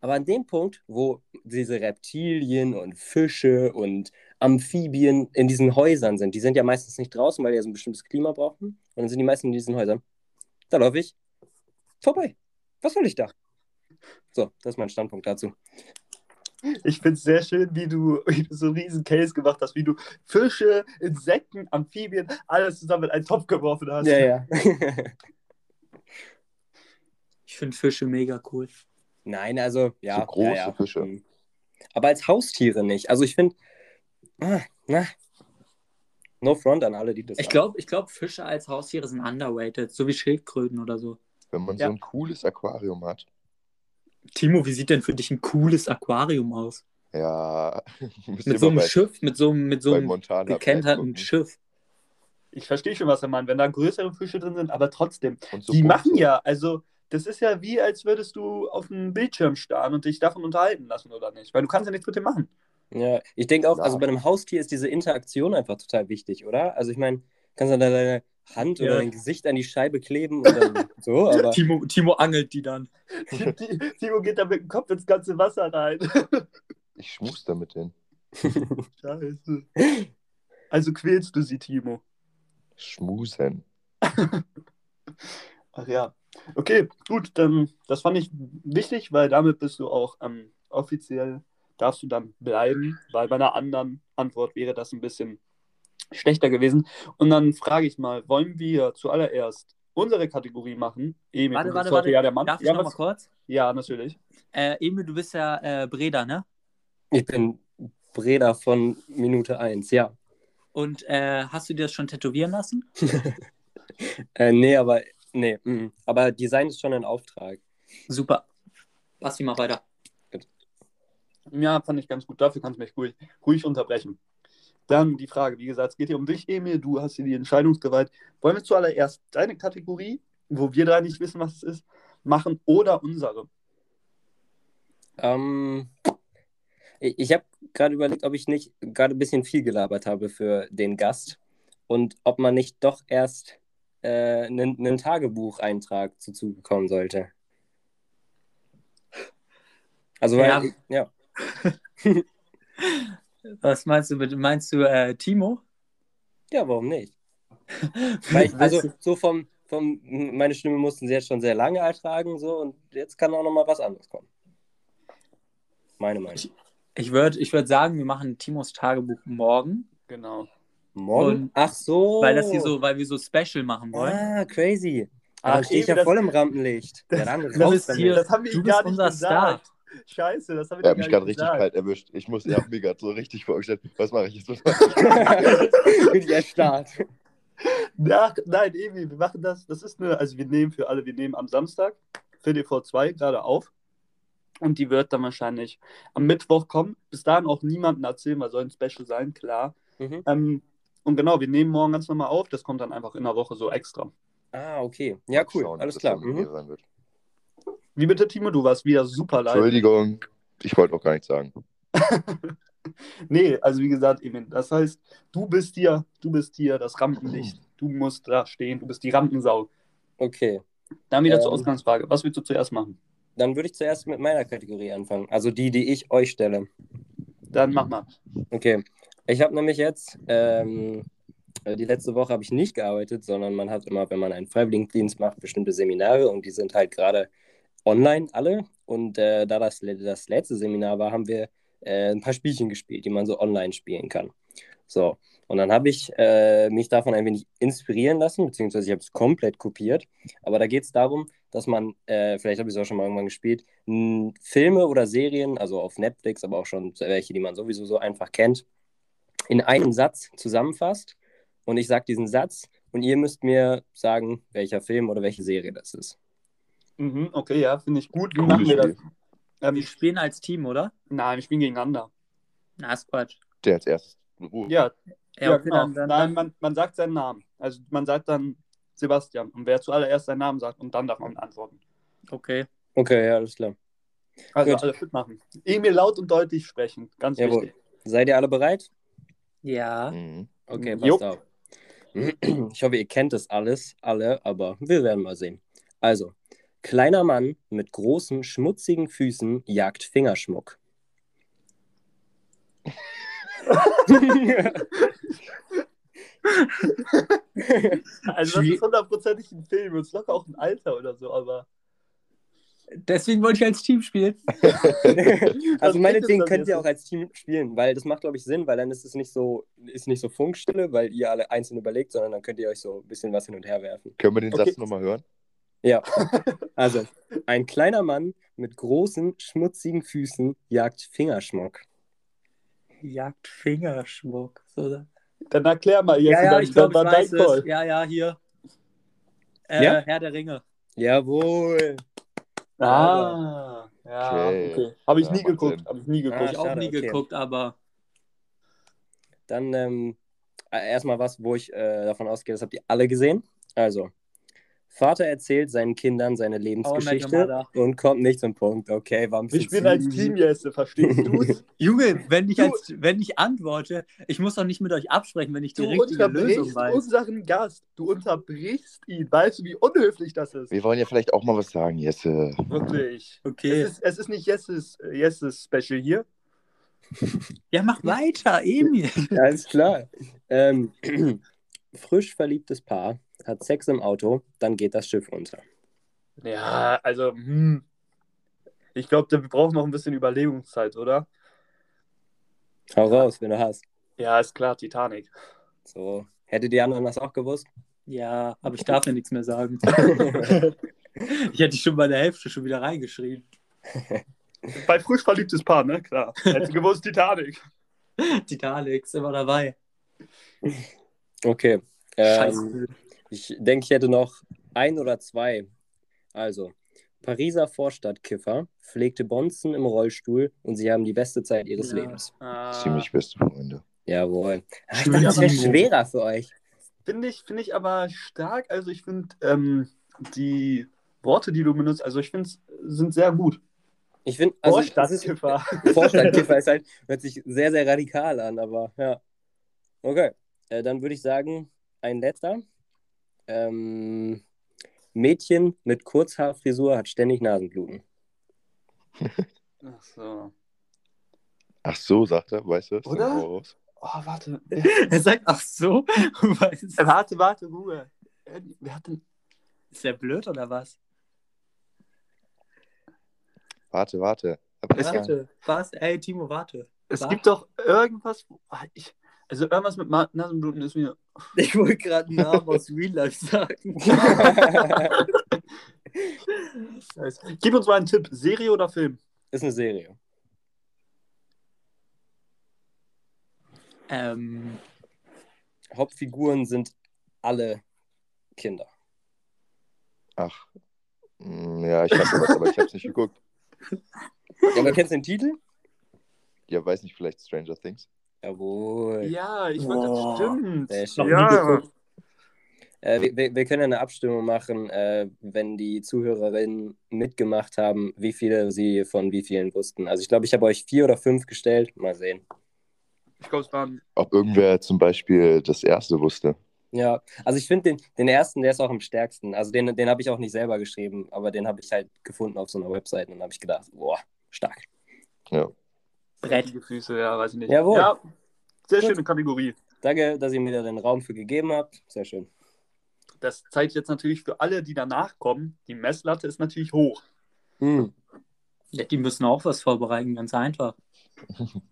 Aber an dem Punkt, wo diese Reptilien und Fische und Amphibien in diesen Häusern sind, die sind ja meistens nicht draußen, weil die ja so ein bestimmtes Klima brauchen. Und dann sind die meisten in diesen Häusern. Da laufe ich vorbei. Was soll ich da? So, das ist mein Standpunkt dazu. Ich finde es sehr schön, wie du, wie du so einen riesen Case gemacht hast, wie du Fische, Insekten, Amphibien, alles zusammen in einen Topf geworfen hast. Ja, ja. Ich finde Fische mega cool. Nein, also, ja. So große ja, ja. Fische. Mhm. Aber als Haustiere nicht. Also ich finde, ah, na, no front an alle, die das Ich glaube, ich glaub, Fische als Haustiere sind underrated, so wie Schildkröten oder so. Wenn man Ja. so ein cooles Aquarium hat. Timo, wie sieht denn für dich ein cooles Aquarium aus? Ja, Mit so einem bei- Schiff, mit so einem, mit so einem gekenterten. Schiff. Ich verstehe schon, was er meint, wenn da größere Fische drin sind, aber trotzdem. So die Buchse. machen ja, also das ist ja wie, als würdest du auf einem Bildschirm starren und dich davon unterhalten lassen, oder nicht? Weil du kannst ja nichts mit dem machen. Ja, ich denke auch, Ja. also bei einem Haustier ist diese Interaktion einfach total wichtig, oder? Also ich meine, kannst du dann deine Hand Ja. oder dein Gesicht an die Scheibe kleben und dann so, aber Timo, Timo angelt die dann. Die- Timo geht da mit dem Kopf ins ganze Wasser rein. Ich schmus da mit denen. Scheiße. Also quälst du sie, Timo. Schmusen. Ach ja. Okay, gut, dann das fand ich wichtig, weil damit bist du auch ähm, offiziell, darfst du dann bleiben, weil bei einer anderen Antwort wäre das ein bisschen schlechter gewesen. Und dann frage ich mal, wollen wir zuallererst unsere Kategorie machen? Emil, Warte, du warte, bist heute warte. Ja, der Mann. Darf ich ja, noch mal kurz? ja, natürlich. Äh, Emil, du bist ja äh, Breda, ne? ich bin Breda von Minute 1, ja. Und äh, hast du dir das schon tätowieren lassen? Äh, nee, aber nee, mm. aber Design ist schon ein Auftrag. Super. Basti, mal weiter. Ja, fand ich ganz gut. Dafür kannst du mich ruhig, ruhig unterbrechen. Dann die Frage, wie gesagt, es geht hier um dich, Emil. Du hast hier die Entscheidungsgewalt. Wollen wir zuallererst deine Kategorie, wo wir drei nicht wissen, was es ist, machen oder unsere? Ähm, ich ich habe gerade überlegt, ob ich nicht gerade ein bisschen viel gelabert habe für den Gast und ob man nicht doch erst äh, einen, einen Tagebucheintrag zu zugekommen sollte. Also, weil, Ja. ja. Was meinst du mit, meinst du äh, Timo? Ja, warum nicht? Weil ich, also so vom, vom, meine Stimme mussten sie jetzt schon sehr lange ertragen, so und jetzt kann auch noch mal was anderes kommen. Meine Meinung. du- ich würde ich würd sagen, wir machen Timos Tagebuch morgen, Genau. Morgen? und- Ach so. weil, das hier so, weil wir so Special machen wollen. Ah, crazy. Ach, stehe ich ja das- voll im Rampenlicht. Ja, dann das ist hier- Das haben wir Du bist unser gesagt. Scheiße, das haben wir Er hat mich gerade richtig kalt erwischt. Ich muss, er hat mir gerade so richtig vorgestellt, was mache ich jetzt? Was mache ich? Bin ich erstarrt. Ach, nein, Emil, wir machen das. Das ist eine, also wir nehmen für alle, wir nehmen am Samstag, Viertel vor zwei, gerade auf. Und die wird dann wahrscheinlich am Mittwoch kommen. Bis dahin auch niemandem erzählen, weil soll ein Special sein, klar. Mhm. Ähm, und genau, wir nehmen morgen ganz normal auf. Das kommt dann einfach in der Woche so extra. Ah, okay. Ja, cool. Schauen, Alles klar. Mhm. sein wird. Wie bitte, Timo? Du warst wieder super live. Entschuldigung, ich wollte auch gar nichts sagen. nee, also wie gesagt, Emil, das heißt, du bist hier, du bist hier das Rampenlicht. Du musst da stehen, du bist die Rampensau. Okay. Dann wieder zur Ähm. Ausgangsfrage. Was willst du zuerst machen? Dann würde ich zuerst mit meiner Kategorie anfangen. Also die, die ich euch stelle. Dann mach mal. Okay. Ich habe nämlich jetzt, ähm, äh, die letzte Woche habe ich nicht gearbeitet, sondern man hat immer, wenn man einen Freiwilligendienst macht, bestimmte Seminare und die sind halt gerade online alle. Und äh, da das, das letzte Seminar war, haben wir äh, ein paar Spielchen gespielt, die man so online spielen kann. So. Und dann habe ich äh, mich davon ein wenig inspirieren lassen, beziehungsweise ich habe es komplett kopiert. Aber da geht es darum, dass man, äh, vielleicht habe ich es auch schon mal irgendwann gespielt, Filme oder Serien, also auf Netflix, aber auch schon welche, die man sowieso so einfach kennt, in einem Satz zusammenfasst. Und ich sage diesen Satz und ihr müsst mir sagen, welcher Film oder welche Serie das ist. Mhm, okay, ja, finde ich gut. Wie Cooles machen wir das? Spiel. Ähm, Wir spielen als Team, oder? nein, wir spielen gegeneinander. Na, ist Quatsch. Der als erstes. Ruhe. Ja, Ja, ja, okay, genau. dann, dann, nein, man, man sagt seinen Namen. Also man sagt dann Sebastian. Und wer zuallererst seinen Namen sagt, und dann darf man antworten. okay. Okay, ja, alles klar. Also Gut. alle fit machen. Emil laut und deutlich sprechen. Ganz Jawohl. wichtig. Seid ihr alle bereit? Ja. Mhm. Okay, Jo. passt auf. Ich hoffe, ihr kennt das alles, alle, aber wir werden mal sehen. Also, kleiner Mann mit großen, schmutzigen Füßen jagt Fingerschmuck. Also das ist hundertprozentig ein Film. Und es ist locker auch ein Alter oder so, aber. Deswegen wollte ich als Team spielen. also meinetwegen könnt ihr auch als Team spielen, weil das macht, glaube ich, Sinn, weil dann ist es nicht so, ist nicht so Funkstille, weil ihr alle einzeln überlegt, sondern dann könnt ihr euch so ein bisschen was hin und her werfen. Können wir den Okay. Satz nochmal hören? Ja. Also, ein kleiner Mann mit großen, schmutzigen Füßen jagt Fingerschmuck. Jagt Fingerschmuck. So, da- Dann erklär mal jetzt. ja, ja, ich glaube, ich weiß es. Ja, ja, hier. Äh, Ja? Herr der Ringe. Jawohl. Ah, ja, Okay. okay. Habe ich Ja, nie geguckt. Habe ich nie Habe geguckt. ich auch nie okay. geguckt, aber Dann ähm, äh, erstmal was, wo ich äh, davon ausgehe, das habt ihr alle gesehen. Also, Vater erzählt seinen Kindern seine Met Your Lebensgeschichte Mother. und kommt nicht zum Punkt. Okay, war ein Wir spielen als. Team, Jesse, verstehst du's? Junge, wenn ich, Du- als, wenn ich antworte, ich muss doch nicht mit euch absprechen, wenn ich die Du richtige Lösung unterbrichst weiß. unseren Gast. Du unterbrichst ihn. Weißt du, wie unhöflich das ist? Wir wollen ja vielleicht auch mal was sagen, Jesse. Wirklich. Okay. Es, ist, es ist nicht Jesses, äh, Jesses Special hier. Ja, mach weiter, Emil. Alles klar. Ähm, frisch verliebtes Paar hat Sex im Auto, dann geht das Schiff unter. Ja, also, hm. Ich glaube, wir brauchen noch ein bisschen Überlegungszeit, oder? Hau raus, wenn du hast. Ja, ist klar, Titanic. So. Hättet die anderen das auch gewusst? Ja, aber ich darf ja nichts mehr sagen. Ich hätte schon bei der Hälfte schon wieder reingeschrieben. Bei frisch verliebtes Paar, ne? Klar. Hätte gewusst, Titanic. Titanic ist immer dabei. Okay. Ähm, Scheiße. Ich denke, ich hätte noch ein oder zwei. Also, Pariser Vorstadtkiffer pflegte Bonzen im Rollstuhl und sie haben die beste Zeit ihres Ja. Lebens. Ah, Ziemlich beste Freunde. Jawohl. Ah, ich dachte, das wäre schwerer für euch. Finde ich, find ich aber stark. Also, ich finde ähm, die Worte, die du benutzt, also ich finde, sind sehr gut. Ich finde, also das ist, Vorstadtkiffer. Vorstadtkiffer ist halt, hört sich sehr, sehr radikal an, aber ja. Okay, äh, dann würde ich sagen, ein letzter. Ähm, Mädchen mit Kurzhaarfrisur hat ständig Nasenbluten. Ach so. Ach so, sagt er, weißt du? Oder? Oh, warte. Er sagt ach so. Was? Äh, warte, warte, Ruhe. Wer hat denn. Ist der blöd oder was? Warte, warte. Aber Warte. Was? Ey, Timo, warte. Es Was? gibt doch irgendwas. wo- ah, Ich, also, irgendwas mit Ma- Nasenbluten ist mir. Ich wollte gerade einen Namen aus Real Life sagen. Scheiße. Gib uns mal einen Tipp: Serie oder Film? Ist eine Serie. Ähm, Hauptfiguren sind alle Kinder. Ach. Hm, Ja, ich hatte was, aber ich habe es nicht geguckt. Ja, aber kennst du den Titel? Ja, weiß nicht, vielleicht Stranger Things. Jawohl. Ja, ich Boah. wollte. Das stimmt. Sehr schön. Ja. Äh, wir, wir, können eine Abstimmung machen, äh, wenn die Zuhörerinnen mitgemacht haben, wie viele sie von wie vielen wussten. Also ich glaube, ich habe euch vier oder fünf gestellt. Mal sehen. Ich glaube, es waren. Ob irgendwer zum Beispiel das erste wusste. Ja, also ich finde den, den ersten, der ist auch am stärksten. Also den, den habe ich auch nicht selber geschrieben, aber den habe ich halt gefunden auf so einer Website und habe ich gedacht, boah, stark. Ja. Brett. Füße, ja, weiß ich nicht. Jawohl. Ja, sehr Gut. schöne Kategorie. Danke, dass ihr mir da den Raum für gegeben habt. Sehr schön. Das zeigt jetzt natürlich für alle, die danach kommen, die Messlatte ist natürlich hoch. Hm. Ja, die müssen auch was vorbereiten, ganz einfach.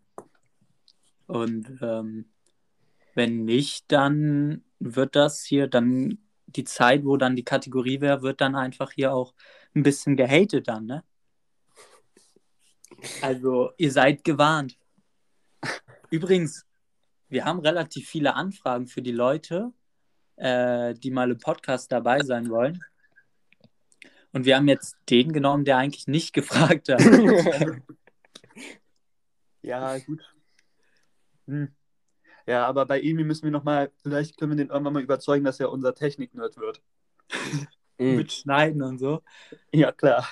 Und ähm, wenn nicht, dann wird das hier, dann die Zeit, wo dann die Kategorie wäre, wird dann einfach hier auch ein bisschen gehatet dann, ne? Also, ihr seid gewarnt. Übrigens, wir haben relativ viele Anfragen für die Leute, äh, die mal im Podcast dabei sein wollen. Und wir haben jetzt den genommen, der eigentlich nicht gefragt hat. Ja, gut. Hm. Ja, aber bei Emi müssen wir nochmal, vielleicht können wir den irgendwann mal überzeugen, dass er unser Technik-Nerd wird. Mit Schneiden und so. Ja, klar.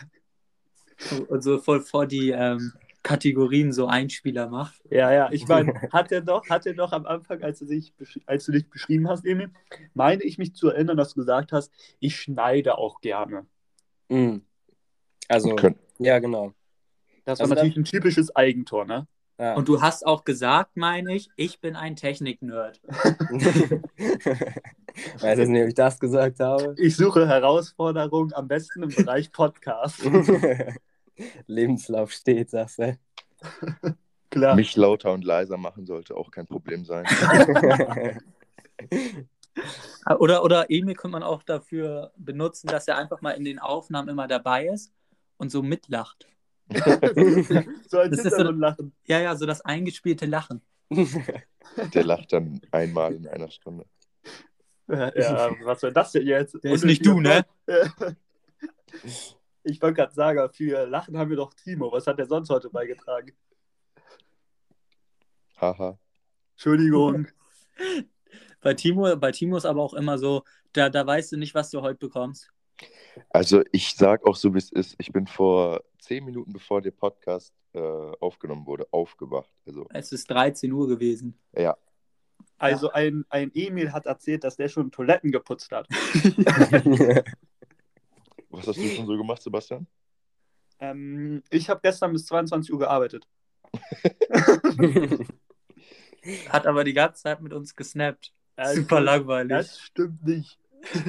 Und so voll vor die ähm, Kategorien so Einspieler macht. Ja, ja, ich meine, hat er doch, hat er doch am Anfang, als du, dich, als du dich beschrieben hast, Emi, meine ich mich zu erinnern, dass du gesagt hast, ich schneide auch gerne. Hm. Also, Könnt, ja, genau. Das war Also natürlich ein typisches Eigentor, ne? Ja. Und du hast auch gesagt, meine ich, ich bin ein Technik-Nerd. Weiß jetzt nicht, ob ich das gesagt habe. Ich suche Herausforderungen am besten im Bereich Podcast. Lebenslauf steht, sagst du. Klar. Mich lauter und leiser machen sollte auch kein Problem sein. Oder, oder Emil könnte man auch dafür benutzen, dass er einfach mal in den Aufnahmen immer dabei ist und so mitlacht. so ein Das ist so- Hintergrundlachen. Ja, ja, so das eingespielte Lachen. Der lacht dann einmal in einer Stunde. Ja, was soll das denn jetzt? Der ist nicht du, ne? Ich wollte gerade sagen, für Lachen haben wir doch Timo. Was hat der sonst heute beigetragen? Haha. Entschuldigung. Bei Timo, bei Timo ist aber auch immer so, da, da weißt du nicht, was du heute bekommst. Also ich sag auch so, wie es ist. Ich bin vor zehn Minuten, bevor der Podcast äh, aufgenommen wurde, aufgewacht. Also Es ist 13 Uhr gewesen. ja, Also ein, ein Emil hat erzählt, dass der schon Toiletten geputzt hat. was hast du schon so gemacht, Sebastian? Ähm, ich habe gestern bis 22 Uhr gearbeitet. Hat aber die ganze Zeit mit uns gesnappt. Also, Super langweilig. Das stimmt nicht.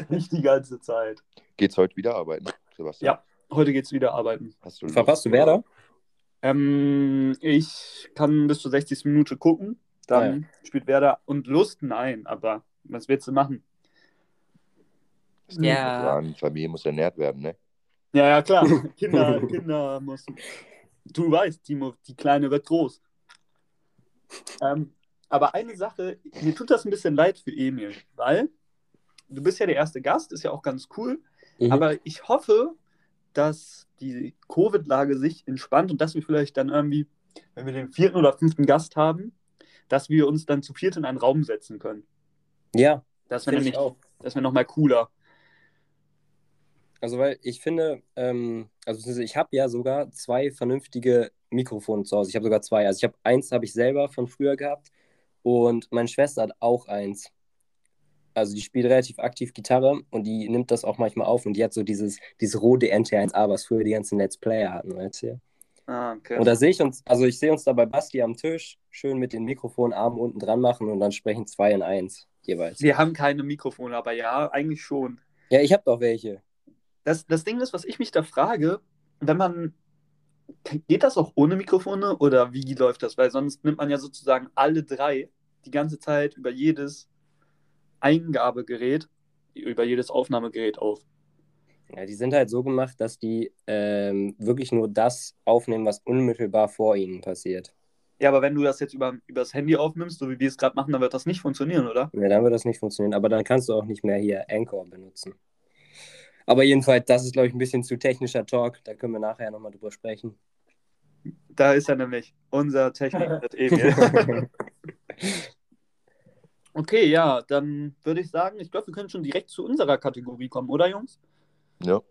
Nicht die ganze Zeit. Geht's heute wieder arbeiten, Sebastian? Ja. Heute geht's wieder arbeiten. Hast du Verpasst du? Werder? Ähm, ich kann bis zur 60. Minute gucken. Dann spielt Werder und Lust, nein, aber was willst du machen? Kommt Ja. drauf an. Familie muss ernährt werden, ne? Ja, ja, klar. Kinder, Kinder müssen. Du weißt, Timo, die Kleine wird groß. Ähm, aber eine Sache, mir tut das ein bisschen leid für Emil, weil du bist ja der erste Gast, ist ja auch ganz cool. Mhm. Aber ich hoffe, dass die Covid-Lage sich entspannt und dass wir vielleicht dann irgendwie, wenn wir den vierten oder fünften Gast haben, dass wir uns dann zu viert in einen Raum setzen können. Ja, Das wäre finde ich nämlich, auch. das wäre nochmal cooler. Also, weil ich finde, ähm, also ich habe ja sogar zwei vernünftige Mikrofone zu Hause. Ich habe sogar zwei. Also ich habe eins habe ich selber von früher gehabt und meine Schwester hat auch eins. Also die spielt relativ aktiv Gitarre und die nimmt das auch manchmal auf und die hat so dieses, dieses rote NT1A, was früher die ganzen Let's Player hatten, weißt du? Ah, okay. Und da sehe ich uns, also ich sehe uns da bei Basti am Tisch schön mit den Mikrofonarmen unten dran machen und dann sprechen zwei in eins jeweils. wir haben keine Mikrofone, aber ja, eigentlich schon. Ja, ich habe doch welche. Das, das Ding ist, was ich mich da frage, wenn man. Geht das auch ohne Mikrofone oder wie läuft das? Weil sonst nimmt man ja sozusagen alle drei die ganze Zeit über jedes Eingabegerät, über jedes Aufnahmegerät auf. Ja, die sind halt so gemacht, dass die ähm, wirklich nur das aufnehmen, was unmittelbar vor ihnen passiert. Ja, aber wenn du das jetzt über, übers Handy aufnimmst, so wie wir es gerade machen, dann wird das nicht funktionieren, oder? Ja, dann wird das nicht funktionieren, aber dann kannst du auch nicht mehr hier Anchor benutzen. Aber jedenfalls, das ist, glaube ich, ein bisschen zu technischer Talk. Da können wir nachher nochmal drüber sprechen. Da ist er nämlich, unser Technik Emil. okay, ja, dann würde ich sagen, ich glaube, wir können schon direkt zu unserer Kategorie kommen, oder Jungs? Ja.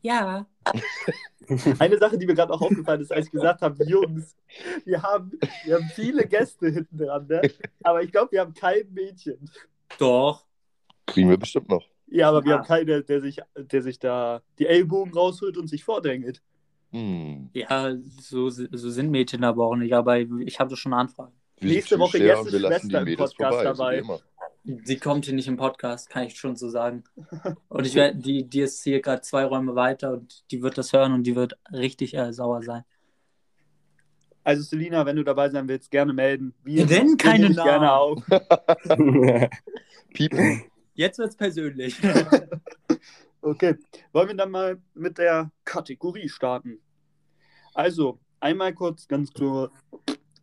Ja. Eine Sache, die mir gerade auch aufgefallen ist, als ich gesagt habe, Jungs, wir haben, wir haben viele Gäste hinten dran, ne? aber ich glaube, wir haben kein Mädchen. Doch. Kriegen wir bestimmt noch. Ja, aber wir Ah. haben keine, der sich, der sich da die Ellbogen rausholt und sich vordrängelt. Hm. Ja, so, so sind Mädchen aber auch nicht, aber ich habe schon Anfragen. Wir Nächste Woche wir lassen Schwester die im Podcast vorbei, dabei. Sie kommt hier nicht im Podcast, kann ich schon so sagen. Und ich werde, die, die ist hier gerade zwei Räume weiter und die wird das hören und die wird richtig äh, sauer sein. Also Selina, wenn du dabei sein willst, gerne melden. Wir Wir nennen keine dich gerne Namen. auf. Piepen. Jetzt wird's persönlich. Okay, wollen wir dann mal mit der Kategorie starten? Also, einmal kurz, ganz,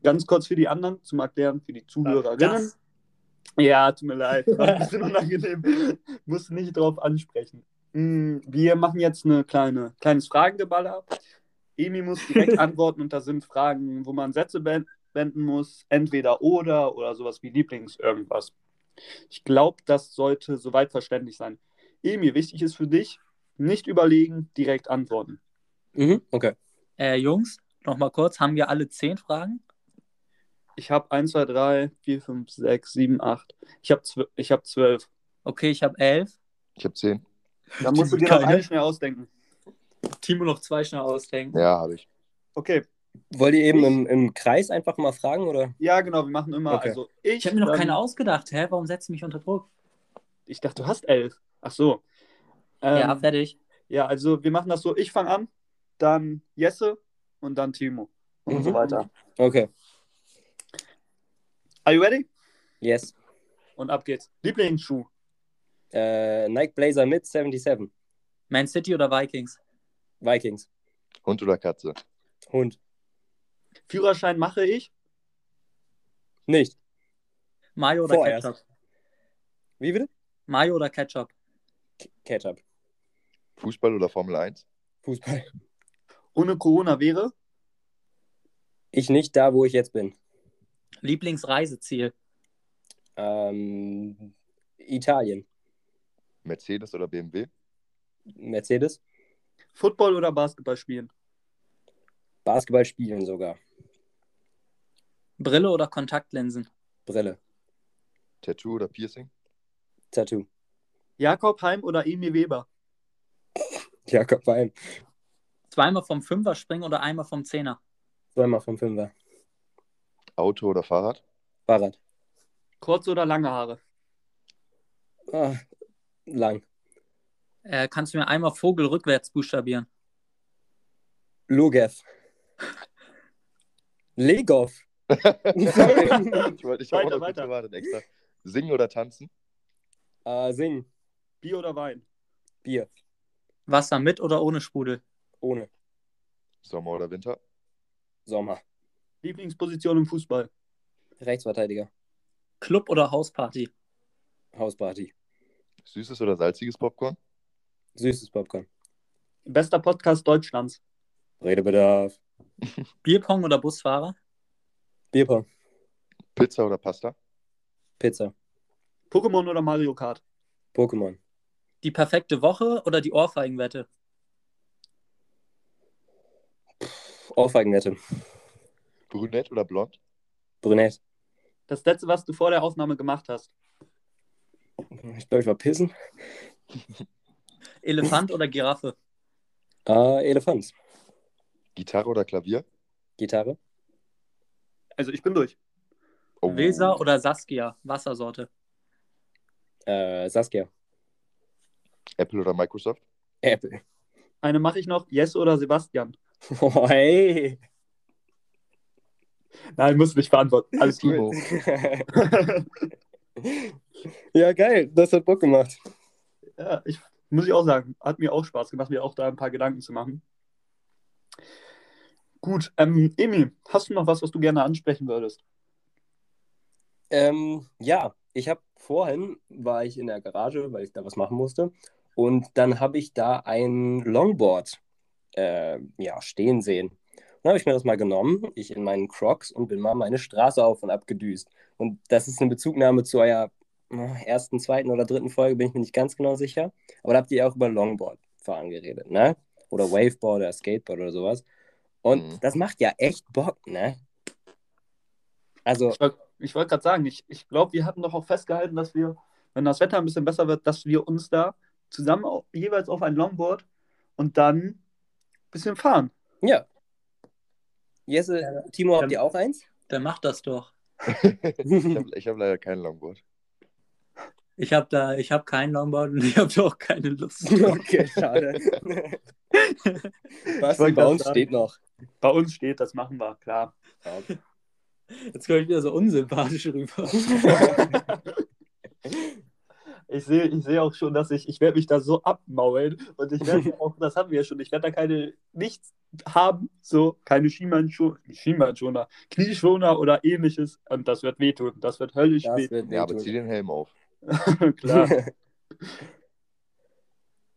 ganz kurz für die anderen zum Erklären, für die Zuhörerinnen. Das- Ja, tut mir leid, war ein bisschen unangenehm. Muss nicht drauf ansprechen. Mm, Wir machen jetzt eine kleine, kleines Fragengeballer. Emi muss direkt antworten und da sind Fragen, wo man Sätze wenden muss, entweder oder oder sowas wie Lieblings irgendwas. Ich glaube, das sollte soweit verständlich sein. Emi, wichtig ist für dich, nicht überlegen, direkt antworten. mhm, okay. Äh, Jungs, nochmal kurz, haben wir alle zehn Fragen? Ich habe 1, 2, 3, 4, 5, 6, 7, 8. Ich habe zw ich hab 12. Okay, ich habe elf. Ich habe zehn. Da musst du dir noch eine schnell ausdenken. Timo noch zwei schnell ausdenken. Ja, habe ich. Okay, Wollt ihr eben Ich- im, im Kreis einfach mal fragen, oder? ja genau, wir machen immer, Okay. also ich. Ich habe mir noch dann- keine ausgedacht. Hä? Warum setzt du mich unter Druck? Ich dachte, du hast elf. Ach so. Ähm, ja, fertig. ja, also wir machen das so. Ich fange an, dann Jesse und dann Timo. Und Mhm. so weiter. Okay. Are you ready? Yes. Und ab geht's. Lieblingsschuh. Äh, Nike Blazer mit 77. Man City oder Vikings? Vikings. Hund oder Katze? Hund. Führerschein mache ich. Nicht. Mayo oder Vorerst. Ketchup? Wie bitte? Mayo oder Ketchup? K Ketchup. Fußball oder Formel 1? Fußball. Ohne Corona wäre. Ich nicht da, wo ich jetzt bin. Lieblingsreiseziel? Ähm, Italien. Mercedes oder BMW? Mercedes. Football oder Basketball spielen. Basketball spielen sogar. Brille oder Kontaktlinsen? Brille. Tattoo oder Piercing? Tattoo. Jakob Heim oder Emil Weber. Jakob Wein. Zweimal vom Fünfer springen oder einmal vom Zehner? Zweimal vom Fünfer. Auto oder Fahrrad? Fahrrad. Kurze oder lange Haare. Ah, lang. Äh, kannst du mir einmal Vogel rückwärts buchstabieren? Lugev. Legov. ich wollte ich Weiter, habe noch gewartet extra. Singen oder tanzen? äh, singen. Bier oder Wein. Bier. Wasser mit oder ohne Sprudel? Ohne. Sommer oder Winter? Sommer. Lieblingsposition im Fußball. Rechtsverteidiger. Club oder Hausparty? Hausparty. Süßes oder salziges Popcorn? Süßes Popcorn. Bester Podcast Deutschlands. Redebedarf. Bierpong oder Busfahrer? Bierpong. Pizza oder Pasta? Pizza. Pokémon oder Mario Kart. Pokémon. Die perfekte Woche oder die Ohrfeigenwette? Ohrfeigenwette. Brünett oder blond? Brünett. Das letzte, was du vor der Aufnahme gemacht hast. Ich glaube, ich war pissen. Elefant oder Giraffe? Äh, Elefant. Gitarre oder Klavier? Gitarre. Also ich bin durch. Oh. Weser oder Saskia? Wassersorte. Äh, Saskia. Apple oder Microsoft? Apple. Eine mache ich noch. Jesse oder Sebastian. Oh, hey. Nein, muss nicht beantworten. Alles Timo. gut. ja, geil. Das hat Bock gemacht. ja, ich muss ich auch sagen, hat mir auch Spaß gemacht, mir auch da ein paar Gedanken zu machen. Gut, ähm, Emil, hast du noch was, was du gerne ansprechen würdest? Ähm, ja, ich habe vorhin, war ich in der Garage, weil ich da was machen musste. Und dann habe ich da ein Longboard äh, ja, stehen sehen. Dann habe ich mir das mal genommen, ich in meinen Crocs und bin mal meine Straße auf und ab gedüst. Und das ist eine Bezugnahme zu eurer äh, ersten, zweiten oder dritten Folge, bin ich mir nicht ganz genau sicher. Aber da habt ihr auch über Longboard fahren geredet, ne? Oder Waveboard oder Skateboard oder sowas. Und Mhm. das macht ja echt Bock, ne? Also, Ich wollte wollt gerade sagen, ich, ich glaube, wir hatten doch auch festgehalten, dass wir, wenn das Wetter ein bisschen besser wird, dass wir uns da zusammen au- jeweils auf ein Longboard und dann ein bisschen fahren. ja. Jesse, Ja, Timo, habt ihr auch eins? Dann mach das doch. ich habe hab leider kein Longboard. Ich habe da, ich habe kein Longboard und ich habe da auch keine Lust. Okay, schade. Was bei uns steht noch. Bei uns steht, das machen wir, klar. Jetzt komme ich wieder so unsympathisch rüber. Ich sehe ich seh auch schon, dass ich, ich werde mich da so abmaulen und ich werde auch, das haben wir ja schon, ich werde da keine, nichts haben, so keine Schienbeinschoner, Schienbeinschoner, Knieschoner oder ähnliches und das wird wehtun, das wird höllisch Das wehtun, wird Ja, aber zieh den Helm auf. klar.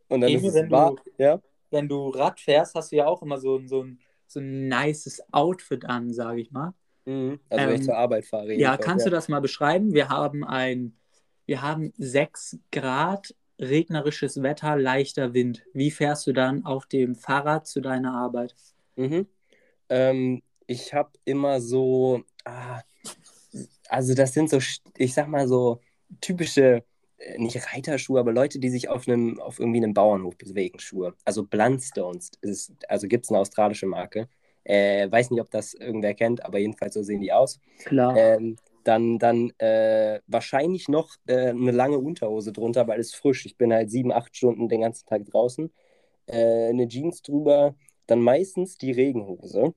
Und dann Emil, ist wenn es wahr. du- Ja? Wenn du Rad fährst, hast du ja auch immer so, ein- so, ein, so ein nices Outfit an, sage ich mal. Mhm. Also wenn ich Ähm, zur Arbeit fahre. Ja, kannst du das mal beschreiben? Wir haben ein, wir haben 6 Grad, regnerisches Wetter, leichter Wind. Wie fährst du dann auf dem Fahrrad zu deiner Arbeit? Mhm. Ähm, ich habe immer so, ah, also das sind so, ich sag mal so typische, nicht Reiterschuhe, aber Leute, die sich auf einem, auf irgendwie einem Bauernhof bewegen, Schuhe. Also Blundstones, ist, also gibt es eine australische Marke. Äh, weiß nicht, ob das irgendwer kennt, aber jedenfalls so sehen die aus. Klar. Ähm, dann, dann äh, wahrscheinlich noch äh, eine lange Unterhose drunter, weil es frisch. Ich bin halt sieben, acht Stunden den ganzen Tag draußen. Äh, eine Jeans drüber, dann meistens die Regenhose.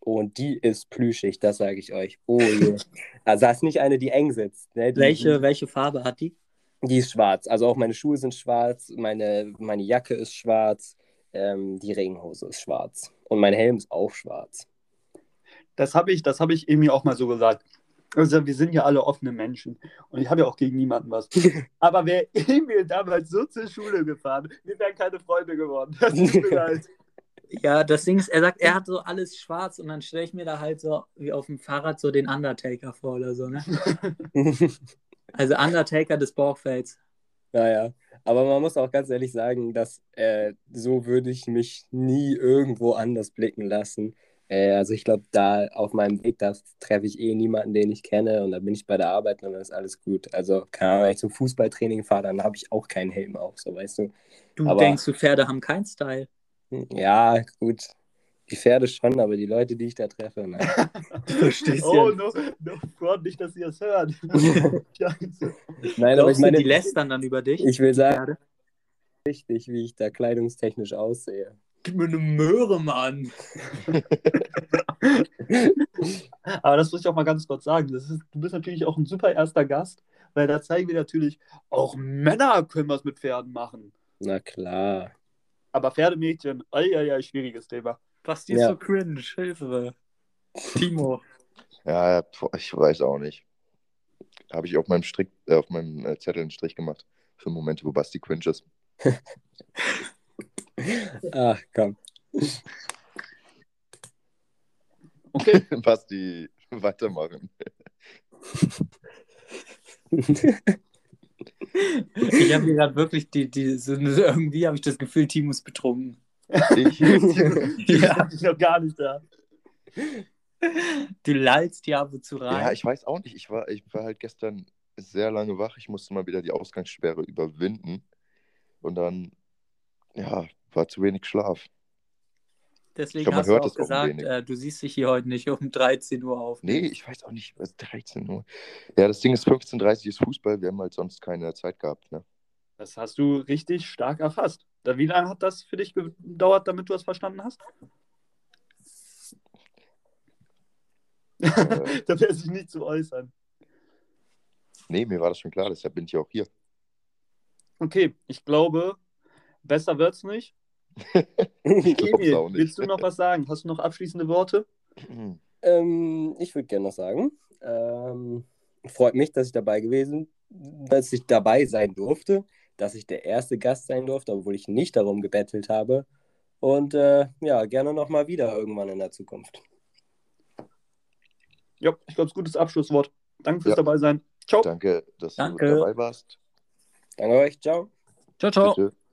Und die ist plüschig, das sage ich euch. Oh je. also das ist nicht eine, die eng sitzt. Ne? Die, Welche, welche Farbe hat die? Die ist schwarz. Also auch meine Schuhe sind schwarz, meine, meine Jacke ist schwarz, ähm, die Regenhose ist schwarz. Und mein Helm ist auch schwarz. Das habe ich, das habe ich Emil auch mal so gesagt. Also wir sind ja alle offene Menschen und ich habe ja auch gegen niemanden was. Aber wäre Emil damals so zur Schule gefahren, wir wären keine Freunde geworden. Das tut mir leid. Ja, das Ding ist, er sagt, er hat so alles schwarz und dann stelle ich mir da halt so wie auf dem Fahrrad so den Undertaker vor oder so, ne? Also Undertaker des Bauchfelds. Naja, aber man muss auch ganz ehrlich sagen, dass äh, so würde ich mich nie irgendwo anders blicken lassen. Äh, also ich glaube, da auf meinem Weg, da treffe ich eh niemanden, den ich kenne und dann bin ich bei der Arbeit und dann ist alles gut. Also keine Ahnung, wenn ich zum Fußballtraining fahre, dann habe ich auch keinen Helm auf, so weißt du. Du Aber- denkst, du Pferde haben keinen Style. Ja, gut. Die Pferde schon, aber die Leute, die ich da treffe, nein. Du verstehst Oh, ja. no, no front, nicht, dass ihr es hört. Scheiße. Nein, aber ich meine, die lästern dann über dich? ich will sagen, Pferde? richtig, wie ich da kleidungstechnisch aussehe. Gib mir eine Möhre, Mann. Aber das muss ich auch mal ganz kurz sagen. Das ist, du bist natürlich auch ein super erster Gast, weil da zeigen wir natürlich, auch Männer können was mit Pferden machen. Na klar. Aber Pferdemädchen, eieiei, schwieriges Thema. Basti ist Ja. so cringe. Hilfe. Timo. Ja, ich weiß auch nicht. Habe ich auf meinem Strick, äh, auf meinem äh, Zettel einen Strich gemacht für Momente, wo Basti cringe ist. Ach, komm. Okay, Basti, weitermachen. Ich habe hier gerade wirklich die, die so, irgendwie habe ich das Gefühl, Timo ist betrunken. Ich, die Ja. sind noch gar nicht da. Du lallst hier ab und zu rein. ja, ich weiß auch nicht. Ich war, ich war halt gestern sehr lange wach. Ich musste mal wieder die Ausgangssperre überwinden. Und dann, ja, war zu wenig Schlaf. Deswegen ich glaub, man hast du hört auch auch gesagt, wenig. äh, du siehst dich hier heute nicht um 13 Uhr auf. Nee, ich weiß auch nicht. Was 13 Uhr. Ja, das Ding ist 15.30 Uhr ist Fußball. Wir haben halt sonst keine Zeit gehabt. Ne? Das hast du richtig stark erfasst. Da, wie lange hat das für dich gedauert, damit du es verstanden hast? Äh, da werde ich nicht zu äußern. nee, mir war das schon klar. Deshalb bin ich ja auch hier. Okay, ich glaube, besser wird's nicht. Ich Emil, auch nicht. willst du noch was sagen? Hast du noch abschließende Worte? Ähm, ich würde gerne noch sagen, ähm, freut mich, dass ich dabei gewesen, dass ich dabei sein durfte, dass ich der erste Gast sein durfte, obwohl ich nicht darum gebettelt habe. Und äh, ja, gerne nochmal wieder irgendwann in der Zukunft. Ja, ich glaube, es ist ein gutes Abschlusswort. Danke fürs Ja. dabei sein. Ciao. Danke, dass Danke. du dabei warst. Danke euch, ciao. Ciao, ciao. Bitte.